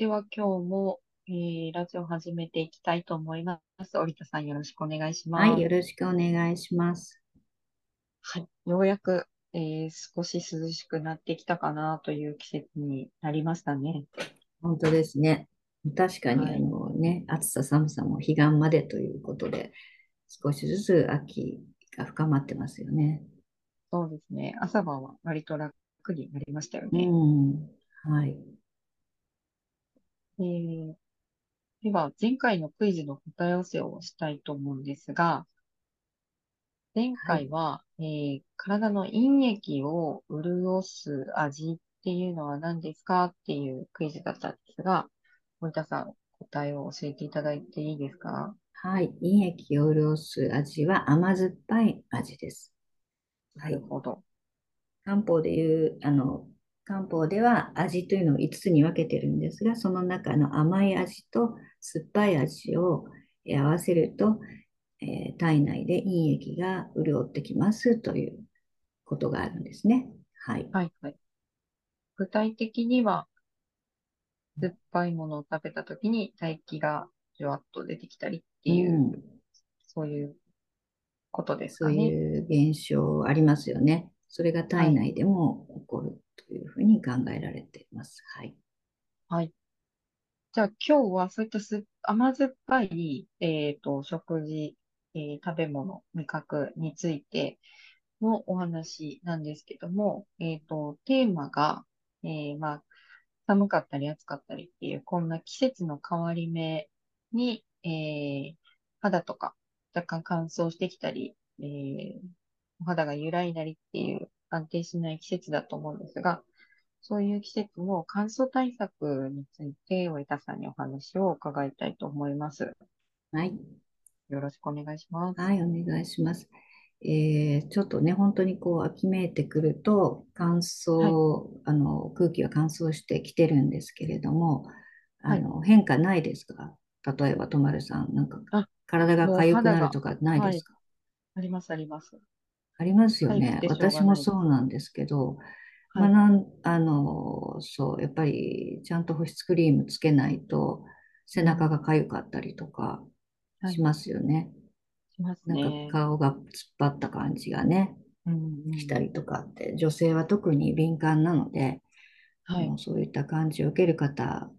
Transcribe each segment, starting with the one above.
では今日も、えーラジオ始めていきたいと思います。織田さんよろしくお願いしはい、ます。よろしくお願いします。はい。ようやく、えー少し涼しくなってきたかなという季節になりましたね。本当ですね。確かに、あはい。のね、暑さ寒さも彼岸までということで、少しずつ秋が深まってますよね。そうですね。朝晩は割と楽になりましたようね。ん。はい。えーでは、前回のクイズの答え合わせをしたいと思うんですが、前はい。回は、えー体の陰液を潤す味っていうのは何ですかっていうクイズだったんですが、森田さん、答えを教えていただいていいですか？はい。胃液を潤す味は甘酸っぱい味です。なはい。るほど。漢方でいう、あの、漢方では味というのを5つに分けてるんですが、その中の甘い味と酸っぱい味をえー合わせると、えー体内で陰液が潤ってきますということがあるんですね。はい。はい、はい。具体的には、酸っぱいものを食べたときに唾液がじゅわっと出てきたりってういう、ん。そういうことですそうかね。いう現象ありますよね。それがはい、体内でも起こるというふうに考えられています。はい。はい。じゃあ今日はそういったす甘酸っぱい、えっと、食事、えー食べ物、味覚についてのお話なんですけども、えっと、テーマが、えーまあ、寒かったり暑かったりっていう、こんな季節の変わり目に、えー肌とか若干乾燥してきたり、えーお肌が揺らいだりっていう安定しない季節だと思うんですが、そういう季節の乾燥対策について、上田さんにお話を伺いたいと思います。はい。よろしくお願いします。はい、お願いします。えーちょっとね、本当にこう秋めいてくると乾はい、燥、あの空気が乾燥してきてるんですけれども、あはい。の変化ないですか？例えば、とまるさん、なんかあ、体が痒くなるとかないではい、すかあります、あります。ありますよね。私も。そうなんですけど、まあ、はい、なん、あの、そう、やっぱりちゃんと保湿クリームつけないと背中がうん、痒かったりとかはい、しますよね。しますなんかね。顔が突っ張った感じがね。うん、うん。したりとかって、女性は特に敏感なので、あはい、のそういった感じを受ける方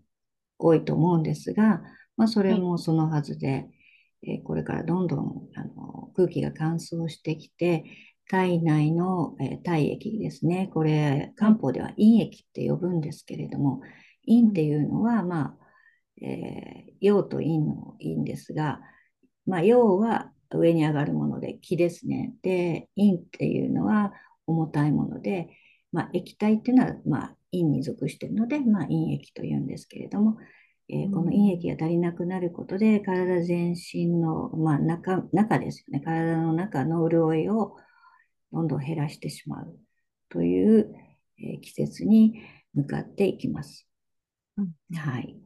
多いと思うんですが、まあ、それはい、もそのはずで、えーこれからどんどんあの空気が乾燥してきて、体内の、えー体液ですね、これはい、漢方では陰液って呼ぶんですけれども、陰ってうん、いうのは、まあ、えー陽と陰の陰ですが、まあ、陽は上に上がるもので気ですね。で、陰っていうのは重たいもので、まあ、液体っていうのは、まあ、陰に属しているので、まあ、陰液というんですけれども、えうーこの陰液ん、が足りなくなることで、体全身の、まあ、中、中ですよね。体の中の潤いをどんどん減らしてしまうという、えー季節に向かっていきます。うん、うん。はい。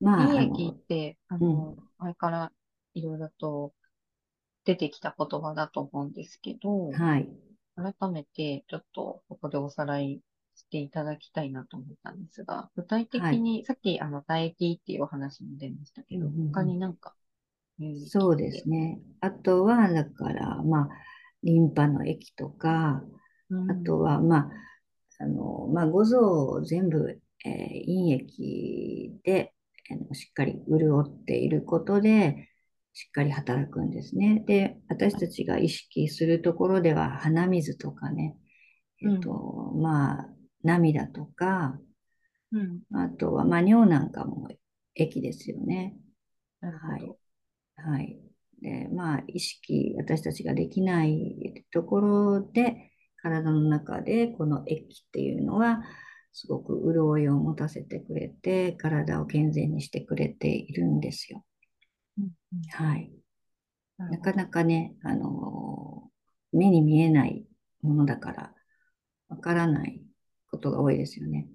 まあ、あ胃液の、って、あうん。の、前からいろいろと出てきた言葉だと思うんですけど、はい。改めてちょっとここでおさらいしていただきたいなと思ったんですが、具体はい。的に、さっきあの唾液っていうお話も出ましたけど、他うん。になんかそうですね。あとは、だから、まあ、リンパの液とか、うん、あとは、まあ、あの、まあ、五臓全部、えー陰液で、あのしっかり潤っていることで、しっかり働くんですね。で、私はい、たちが意識するところでは、鼻水とかね、えっうん、と、まあ、涙とか、うん、あとは、まあ、尿なんかも液ですよね。はい。はい。で、まあ、意識、私たちができないところで、体の中でこの液っていうのは、すごく潤いを持たせてくれて、体を健全にしてくれているんですよ。うん、うん、はい。なかな。かね、あの、目に見えないものだから、わからないことが多いですよね。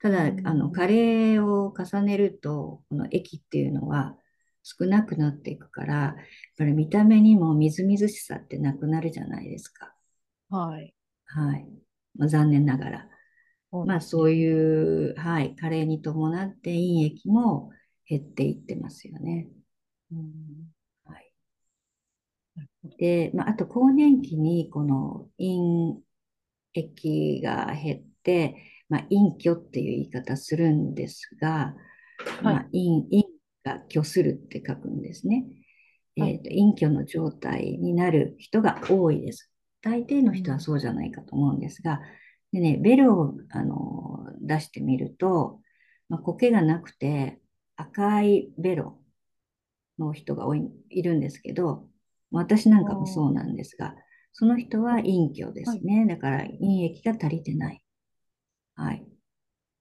たうだ、あの、加ん、齢を重ねると、この液っていうのは少なくなっていくから、やっぱり見た目にもみずみずしさってなくなるじゃないですか。はい。はい。まあ、残念ながら。まあ。そういう、はい、加齢に伴って陰液も減っていってますよね。うん。はい。で、まあ、あと更年期にこの陰液が減って、まあ、陰虚っていう言い方するんですが、まあ、はい。陰、陰が虚するって書くんですね。はい。えーと、陰虚の状態になる人が多いです。大抵の人はうん。そうじゃないかと思うんですが、でね、ベルをあの出してみると、まあ、苔がなくて赤いベロの人が多い、いるんですけど、私なんかもそうなんですが、その人はこ、陰虚ではい。すね。だから陰液が足りてない。はい。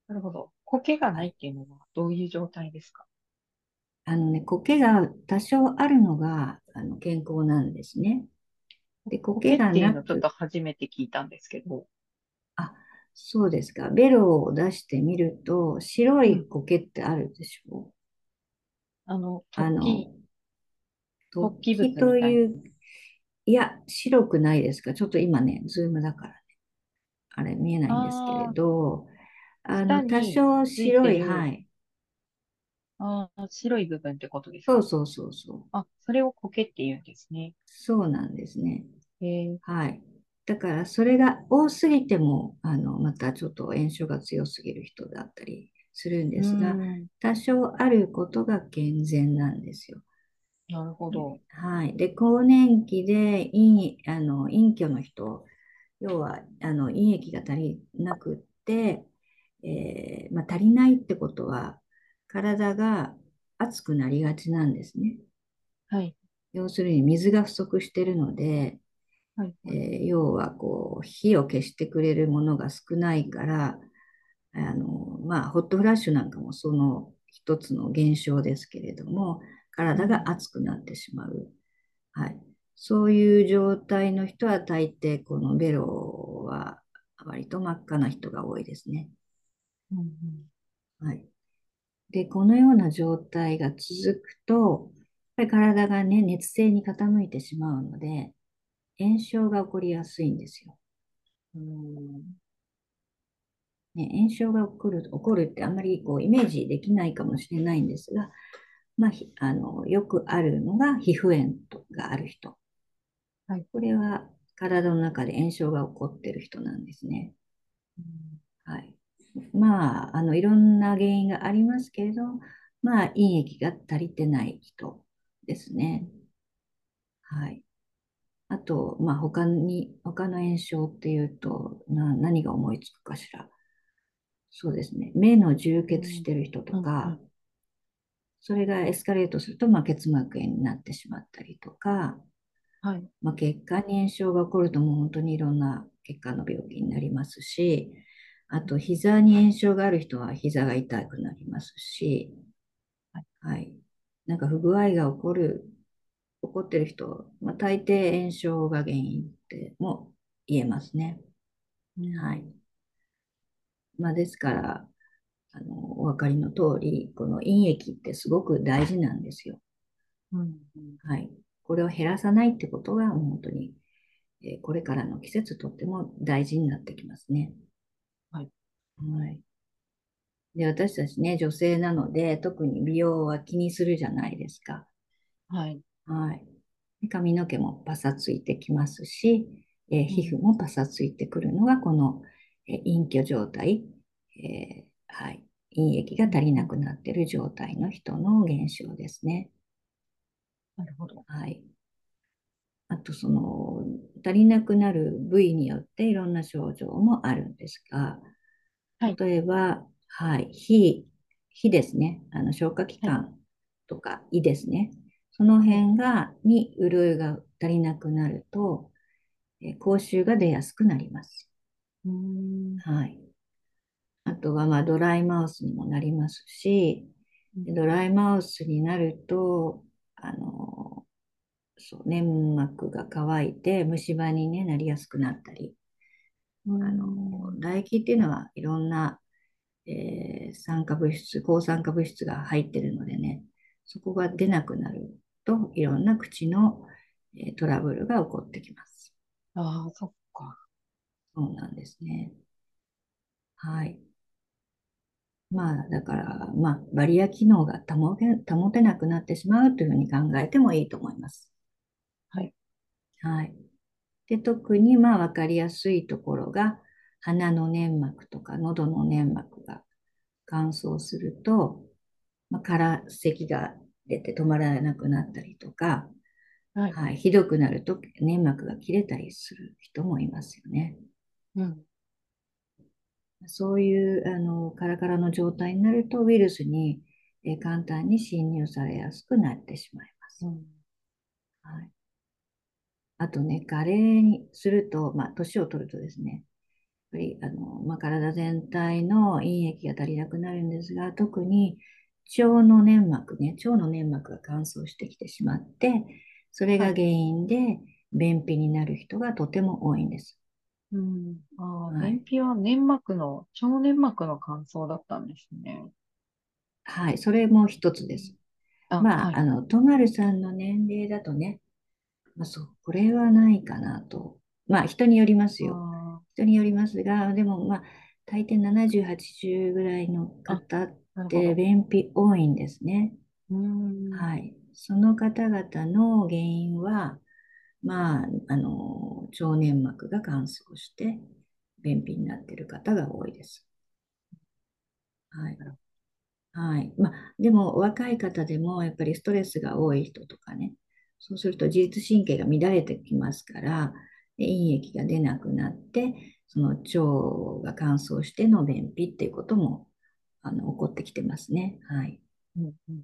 なるほど。苔がはい。ないっていうのはどういう状態ですか？あのね、苔が多少あるのがあの健康なんですね。で、苔が苔っていうなく、のちょっと初めて聞いたんですけど。あ、そうですか。ベロを出してみると、白うん。い苔ってあるでしょ？う。あの、あの、突突起起物。という、いや、白くないですか？ちょっと今ね、ズームだからね、あれ見えないんですけれど、あの、多少白い、はる、い。ああ、白い部分ってことですか？そうそうそうそう。あ、それを苔って言うんですね。そうなんですね。えー、はい。だから、それが多すぎても、あの、またちょっと炎症が強すぎる人だったりするんですが、ん、多少あることが健全なんですよ。なるほど。はい。で、更年期で陰、あの、陰虚の人、要は、あの、陰液が足りなくって、えーまあ、足りないってことは、体が熱くなりがちなんですね。はい、要するに水が不足しているので、はい、はい。えー要はこう火を消してくれるものが少ないから、あのまあ、ホットフラッシュなんかもその一つの現象ですけれども、体がうん、熱くなってしまう。はい、そういう状態の人は大抵このベロは割と真っ赤な人が多いですね。うん、うん。はい、で、このような状態が続くと、やっぱり体がね、熱性に傾いてしまうので、炎症が起こりやすいんですよ。うーんね、炎症が起こる、起こるってあんまりこうイメージできないかもしれないんですが、まあ、あのよくあるのが皮膚炎とがある人。はい。これは体の中で炎症が起こっている人なんですね。うんはい。まあ、あのいろんな原因がありますけれど、まあ、陰液が足りてない人ですね。はい。あと、まあ、他に、他の炎症っていうと、な、何が思いつくかしら。そうですね。目の充血しうん、てる人とか、ん。それがエスカレートすると、まあ、結膜炎になってしまったりとか、はい。まあ、血管に炎症が起こるともう本当にいろんな血管の病気になりますし、あと膝に炎症がある人は膝が痛くなりますし、はい。はい。なんか不具合が起こる、起こってる人、まあ、大抵炎症が原因っても言えますね。うはい。ん、まあ、ですから、あの、お分かりの通り、この陰液ってすごく大事なんですよ。うん、うん。はい。これを減らさないってことが、本当に、えーこれからの季節とっても大事になってきますね。はい。はい。で、私たちね、女性なので、特に美容は気にするじゃないですか。はい。はい。で髪の毛もパサついてきますし、えー皮膚うん、もパサついてくるのが、この、えー陰虚状態、えーはい。陰液がうん、足りなうん。くなっている状態の人の現象ですね。なるほど。はい。あと、その、足りなくなる部位によっていろんな症状もあるんですが、はい。例えば、はい、脾、脾ですね。あの消化器はい。官とか胃ですね。そのはい。辺が、に潤いが足りなくなると、えー口臭が出やすくなります。うーん。はい。あとは、まあ、ドライマウスにもなりますし、うんドライマウスになると、あの、そう、粘膜が乾いて虫歯に、ね、なりやすくなったり、あの、ん。唾液っていうのはいろんな、えー酸化物質、抗酸化物質が入ってるのでね、そこが出なくなるといろんな口の、えートラブルが起こってきます。ああ、そっか。そうなんですね。はい。まあ、だから、まあ、バリア機能が保て、保てなくなってしまうというふうに考えてもいいと思います。はい。はい。で、特に、まあ、わかりやすいところが、鼻の粘膜とか喉の粘膜が乾燥すると、まあ、から咳が出て止まらなくなったりとか、はい。はい、ひどくなると粘膜が切れたりする人もいますよね。うん。そういうあのカラカラの状態になるとウイルスに、え簡単に侵入されやすくなってしまいます。うん、はい、あとね、加齢にすると、まあ、年を取るとですね、やっぱりあの、まあ、体全体の陰液が足りなくなるんですが、特に腸の粘膜ね、腸の粘膜が乾燥してきてしまって、それが原因で便秘になる人がとても多いんです。うん。ああ、はい、便秘は粘膜の、腸粘膜の乾燥だったんですね。はい、それも一つです。あまあ、はい、あの、とまるさんの年齢だとね、まあ、そう、これはないかなと。まあ、人によりますよ。人によりますが、でも、まあ、大抵70、80ぐらいの方って便秘多いんですね。はい。その方々の原因は、まあ、あの、腸粘膜が乾燥して、便秘になっている方が多いです。はい。はい。まあ、でも、若い方でも、やっぱりストレスが多い人とかね、そうすると自律神経が乱れてきますから、陰液が出なくなって、その腸が乾燥しての便秘っていうこともあの起こってきてますね。はい。うんうん、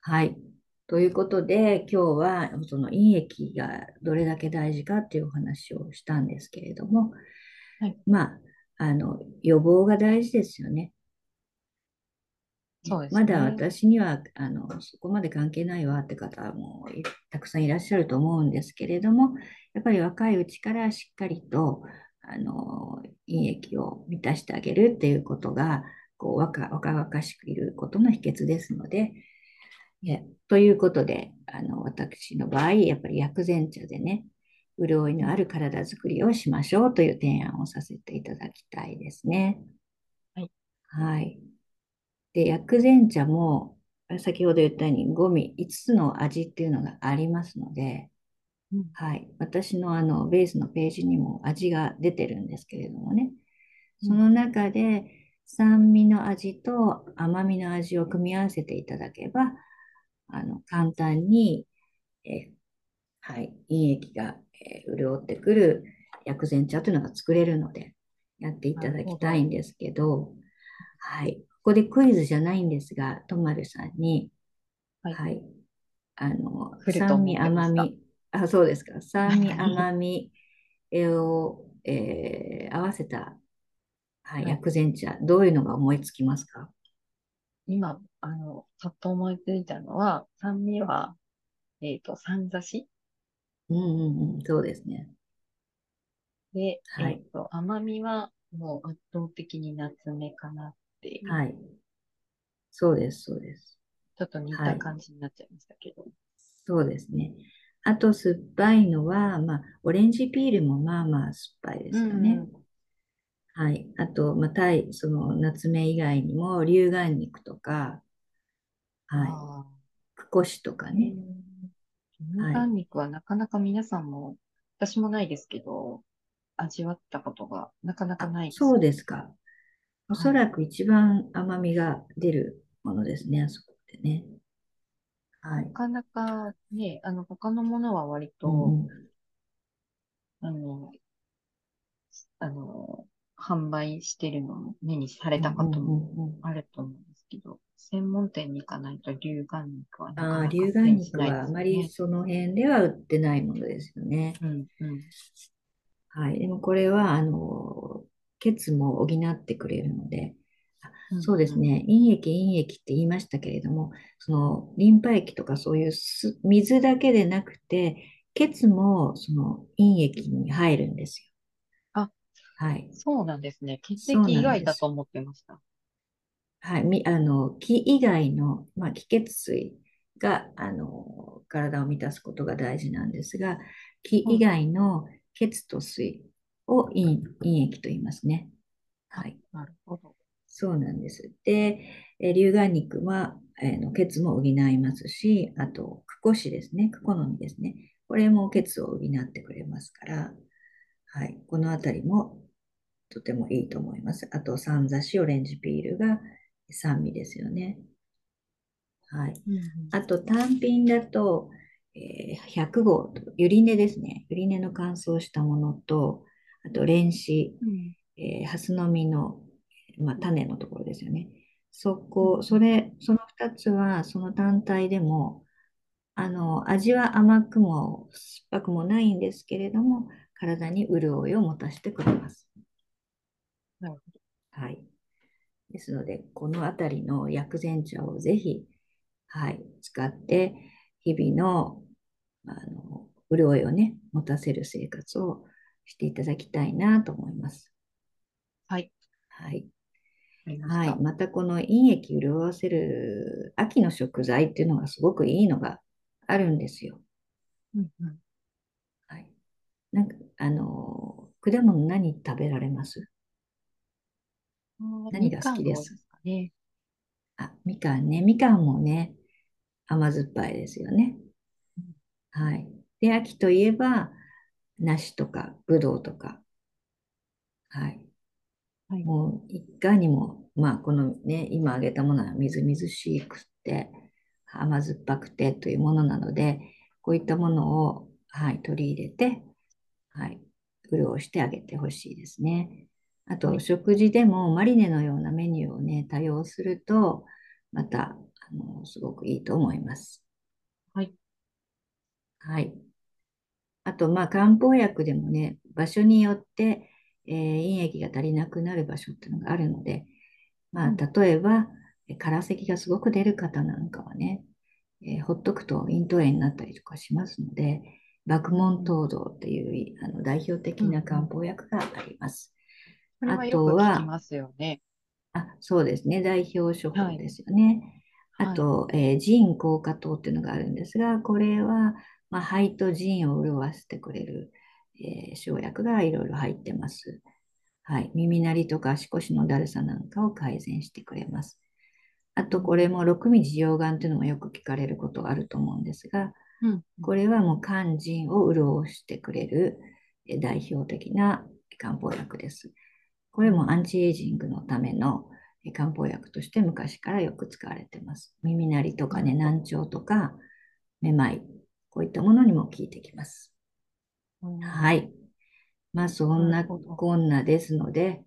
はい。ということで、今日はその陰液がどれだけ大事かっていうお話をしたんですけれども、はい、まあ、あの、予防が大事ですよね。そうですねまだ私にはあのそこまで関係ないわって方もたくさんいらっしゃると思うんですけれども、やっぱり若いうちからしっかりとあの陰液を満たしてあげるっていうことが、こう若若々しくいることの秘訣ですので、ということで、あの、私の場合、やっぱり薬膳茶でね、潤いのある体づくりをしましょうという提案をさせていただきたいですね。はい。はい。で、薬膳茶も、先ほど言ったように、5味、5つの味っていうのがありますので、うん、はい。私のあの、ベースのページにも味が出てるんですけれどもね、その中で酸味の味と甘みの味を組み合わせていただけば、あの、簡単に、えはい、陰液が、えー、潤ってくる薬膳茶というのが作れるので、やっていただきたいんですけど、はい、ここでクイズじゃないんですが、とまるさんに、はい、はい、あの、酸味、甘み、あ、そうですか、酸味、甘み を、えー、合わせた、はい、薬膳茶、どういうのが思いつきますか？今、あの、ちょっと思いついたのは、酸味は、えっ、ー、と、三刺し？うんうんうん、そうですね。で、はい、えっ、ー、と、甘みはもう圧倒的に夏目かなっていう。はい。そうです、そうです。ちょっと似た感じになっちゃいましたけど。はい、そうですね。あと、酸っぱいのは、まあ、オレンジピールもまあまあ酸っぱいですよね。うんうんはい。あと、まあ、タイ、その、夏目以外にも、龍眼肉とか、はい。クコシとかね。龍眼肉はなかなか皆さんも、私もないですけど、味わったことがなかなかないです。そうですか。おそらく一番甘みが出るものですね、あそこってね。はい。なかなかね、あの、他のものは割と、うん、あの、あの、販売してるのも目にされたこともあると思うんですけど、専門店に行かないと龍眼肉はなかなか、ね、ああ、龍眼肉はあまりその辺では売ってないものですよね。うんうん、はい。でもこれは、あの、血も補ってくれるので、そうですね。陰液、陰液って言いましたけれども、そのリンパ液とかそういう水だけでなくて、血もその陰液に入るんですよ。はい。そうなんですね。血液以外だと思ってました。はい。み、あの、気以外の、まあ、気血水が、あの、体を満たすことが大事なんですが、気以外の血と水を陰陰液と言いますね。はい。なるほど。そうなんです。で、え龍眼肉は、えー、の血も補いますし、あと、クコシですね、クコの実ですね。これも血を補ってくれますから、はい、このあたりもとてもいいと思います。あと、サンザシオレンジピールが酸味ですよね。はい。うん、あと、単品だと、えー、100号、ゆり根ですね。ゆり根の乾燥したものと、あと、蓮子、うん、えー、ハスの実の、まあ、種のところですよね。そこ、それ、その2つは、その単体でも、あの、味は甘くも酸っぱくもないんですけれども、体に潤いを持たせてくれます。なるほど。はい。ですので、このあたりの薬膳茶をぜひ、はい、使って、日々の、あの、潤いをね、持たせる生活をしていただきたいなと思います。はい。はい。はい。またこの陰液潤わせる秋の食材っていうのがすごくいいのがあるんですよ。うんうん。はい。なんか、あの、果物何食べられます？何が好きです？かね。あ、みかんね。みかんもね、甘酸っぱいですよね。はい。で、秋といえば、梨とか、ぶどうとか。はい。はい、もう、いかにも、まあ、このね、今挙げたものはみずみずしくて、甘酸っぱくてというものなので、こういったものを、はい、取り入れて、はい、潤してあげてほしいですね。あと、食事でもマリネのようなメニューをね、多用すると、また、あの、すごくいいと思います。はい。はい。あと、まあ、漢方薬でもね、場所によって、えー、陰液が足りなくなる場所っていうのがあるので、まあ、例えば、空咳がすごく出る方なんかはね、えー、ほっとくと咽頭炎になったりとかしますので、爆問東道っていうあの代表的な漢方薬があります。これはよく聞きますよね。あそうですね。代表処方ですよね。はい、あと、はい、えー、ジン効果糖っていうのがあるんですが、これは、まあ、肺と腎を潤わせてくれる、えー、生薬がいろいろ入ってます。はい。耳鳴りとか足腰のだるさなんかを改善してくれます。あと、これも6味地溶岩っていうのもよく聞かれることがあると思うんですが、うん、これはもう肝腎を潤してくれる代表的な漢方薬です。これもアンチエイジングのための漢方薬として昔からよく使われています。耳鳴りとかね、難聴とか、めまい、こういったものにも効いてきます。はい。まあ、そんなこんなですので、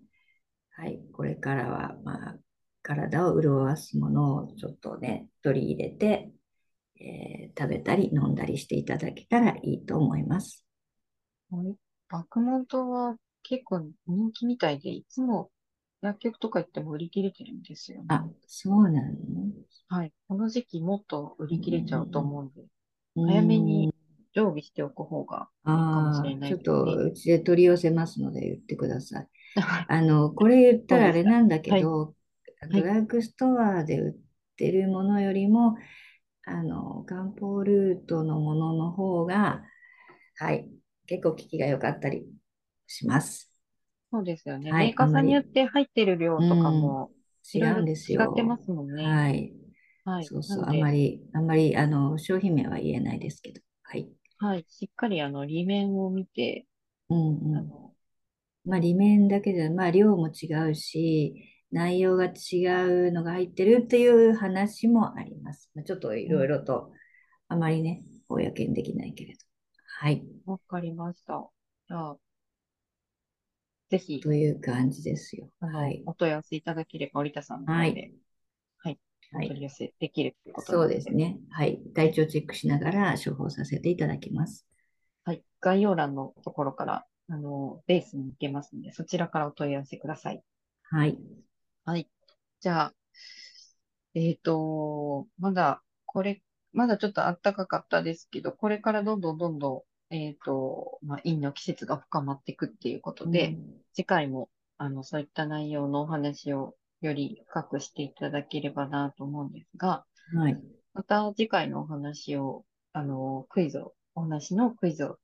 はい、これからは、まあ、体を潤わすものをちょっとね、取り入れて、えー、食べたり飲んだりしていただけたらいいと思います。はい。爆問糖は結構人気みたいで、いつも薬局とか行っても売り切れてるんですよね。あ、そうなの？はい。この時期もっと売り切れちゃうと思うんで、早めに常備しておく方がいいかもしれない、ね、ちょっとうちで取り寄せますので言ってください。あの、これ言ったらあれなんだけど、はい、ドラッグストアで売ってるものよりも、あの、漢方ルートのものの方が、はい、結構効きが良かったりします。そうですよね。はい、メーカーさんによって入ってる量とかも、違うんですよ。違ってますもんね。はい。はい。そうそう。あんまり、あんまり、あの、商品名は言えないですけど。はい。はい。しっかり、あの、利面を見て、うんうん。あのまあ、利面だけじゃ、まあ、量も違うし、内容が違うのが入ってるっていう話もあります。まあ、ちょっといろいろと、あまりね、公にできないけれど。はい。わかりました。じゃあ、ぜひ。という感じですよ。はい。お問い合わせいただければ、織田さんの方で、はい。はい。お取り寄せできるということそうですね。はい。体調チェックしながら処方させていただきます。はい。概要欄のところから、あの、ベースに行けますので、そちらからお問い合わせください。はい。はい。じゃあ、えっ、ー、と、まだ、これ、まだちょっと暖かかったですけど、これからどんどんどんどん、えっ、ー、と、まあ、陰の季節が深まっていくっていうことで、うん、次回も、あの、そういった内容のお話をより深くしていただければなと思うんですが、はい。また次回のお話を、あの、クイズを、お話のクイズを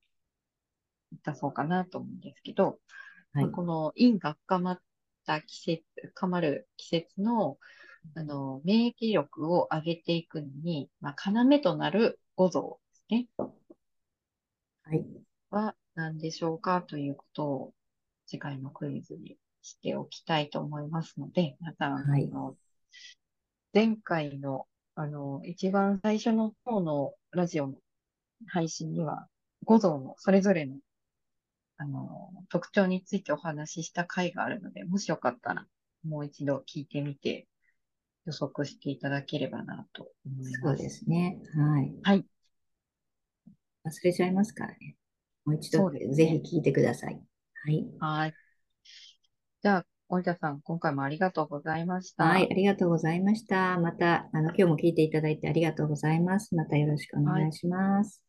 出そうかなと思うんですけど、はいまあ、この陰が深まった季節、深まる季節の、あの、免疫力を上げていくのに、まあ、要となる五臓ですね。はい。は何でしょうかということを次回のクイズにしておきたいと思いますので、皆さん、はいあの前回の、あの、一番最初の方のラジオの配信には、五臓のそれぞれの、あの、特徴についてお話しした回があるので、もしよかったら、もう一度聞いてみて、予測していただければなと思いそうます。ですね。はい。はい。忘れちゃいますからね。もう一度ぜひ聞いてください。はい。はい。じゃあ、森田さん、今回もありがとうございました。はい、ありがとうございました。また、あの、今日も聞いていただいてありがとうございます。またよろしくお願いします。